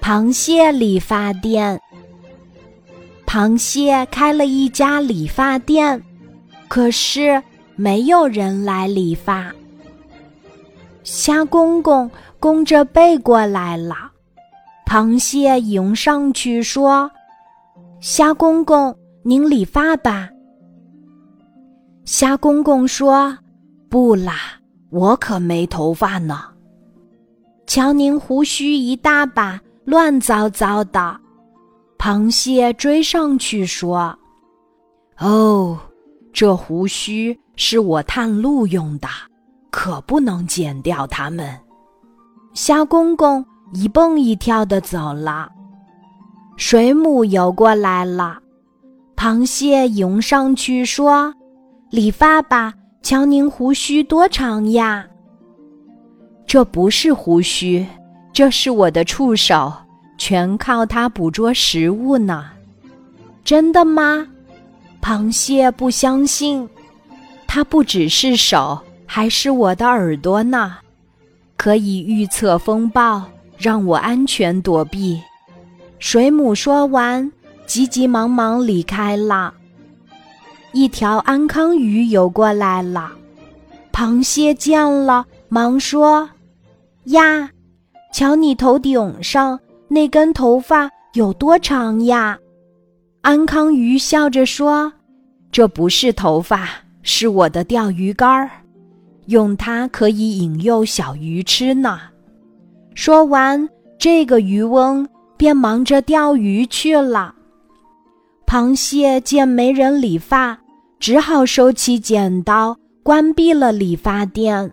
螃蟹理发店。螃蟹开了一家理发店，可是没有人来理发。虾公公弓着背过来了，螃蟹迎上去说：“虾公公，您理发吧。”虾公公说：“不啦，我可没头发呢。瞧您胡须一大把，乱糟糟的。”螃蟹追上去说：“哦，这胡须是我探路用的，可不能剪掉它们。”虾公公一蹦一跳的走了。水母游过来了，螃蟹迎上去说：“理发吧，瞧您胡须多长呀！”这不是胡须，这是我的触手。全靠它捕捉食物呢，真的吗？螃蟹不相信，它不只是手，还是我的耳朵呢，可以预测风暴，让我安全躲避。水母说完，急急忙忙离开了。一条安康鱼游过来了，螃蟹见了，忙说：“呀，瞧你头顶上。”那根头发有多长呀？安康鱼笑着说：“这不是头发，是我的钓鱼竿儿，用它可以引诱小鱼吃呢。”说完，这个渔翁便忙着钓鱼去了。螃蟹见没人理发，只好收起剪刀，关闭了理发店。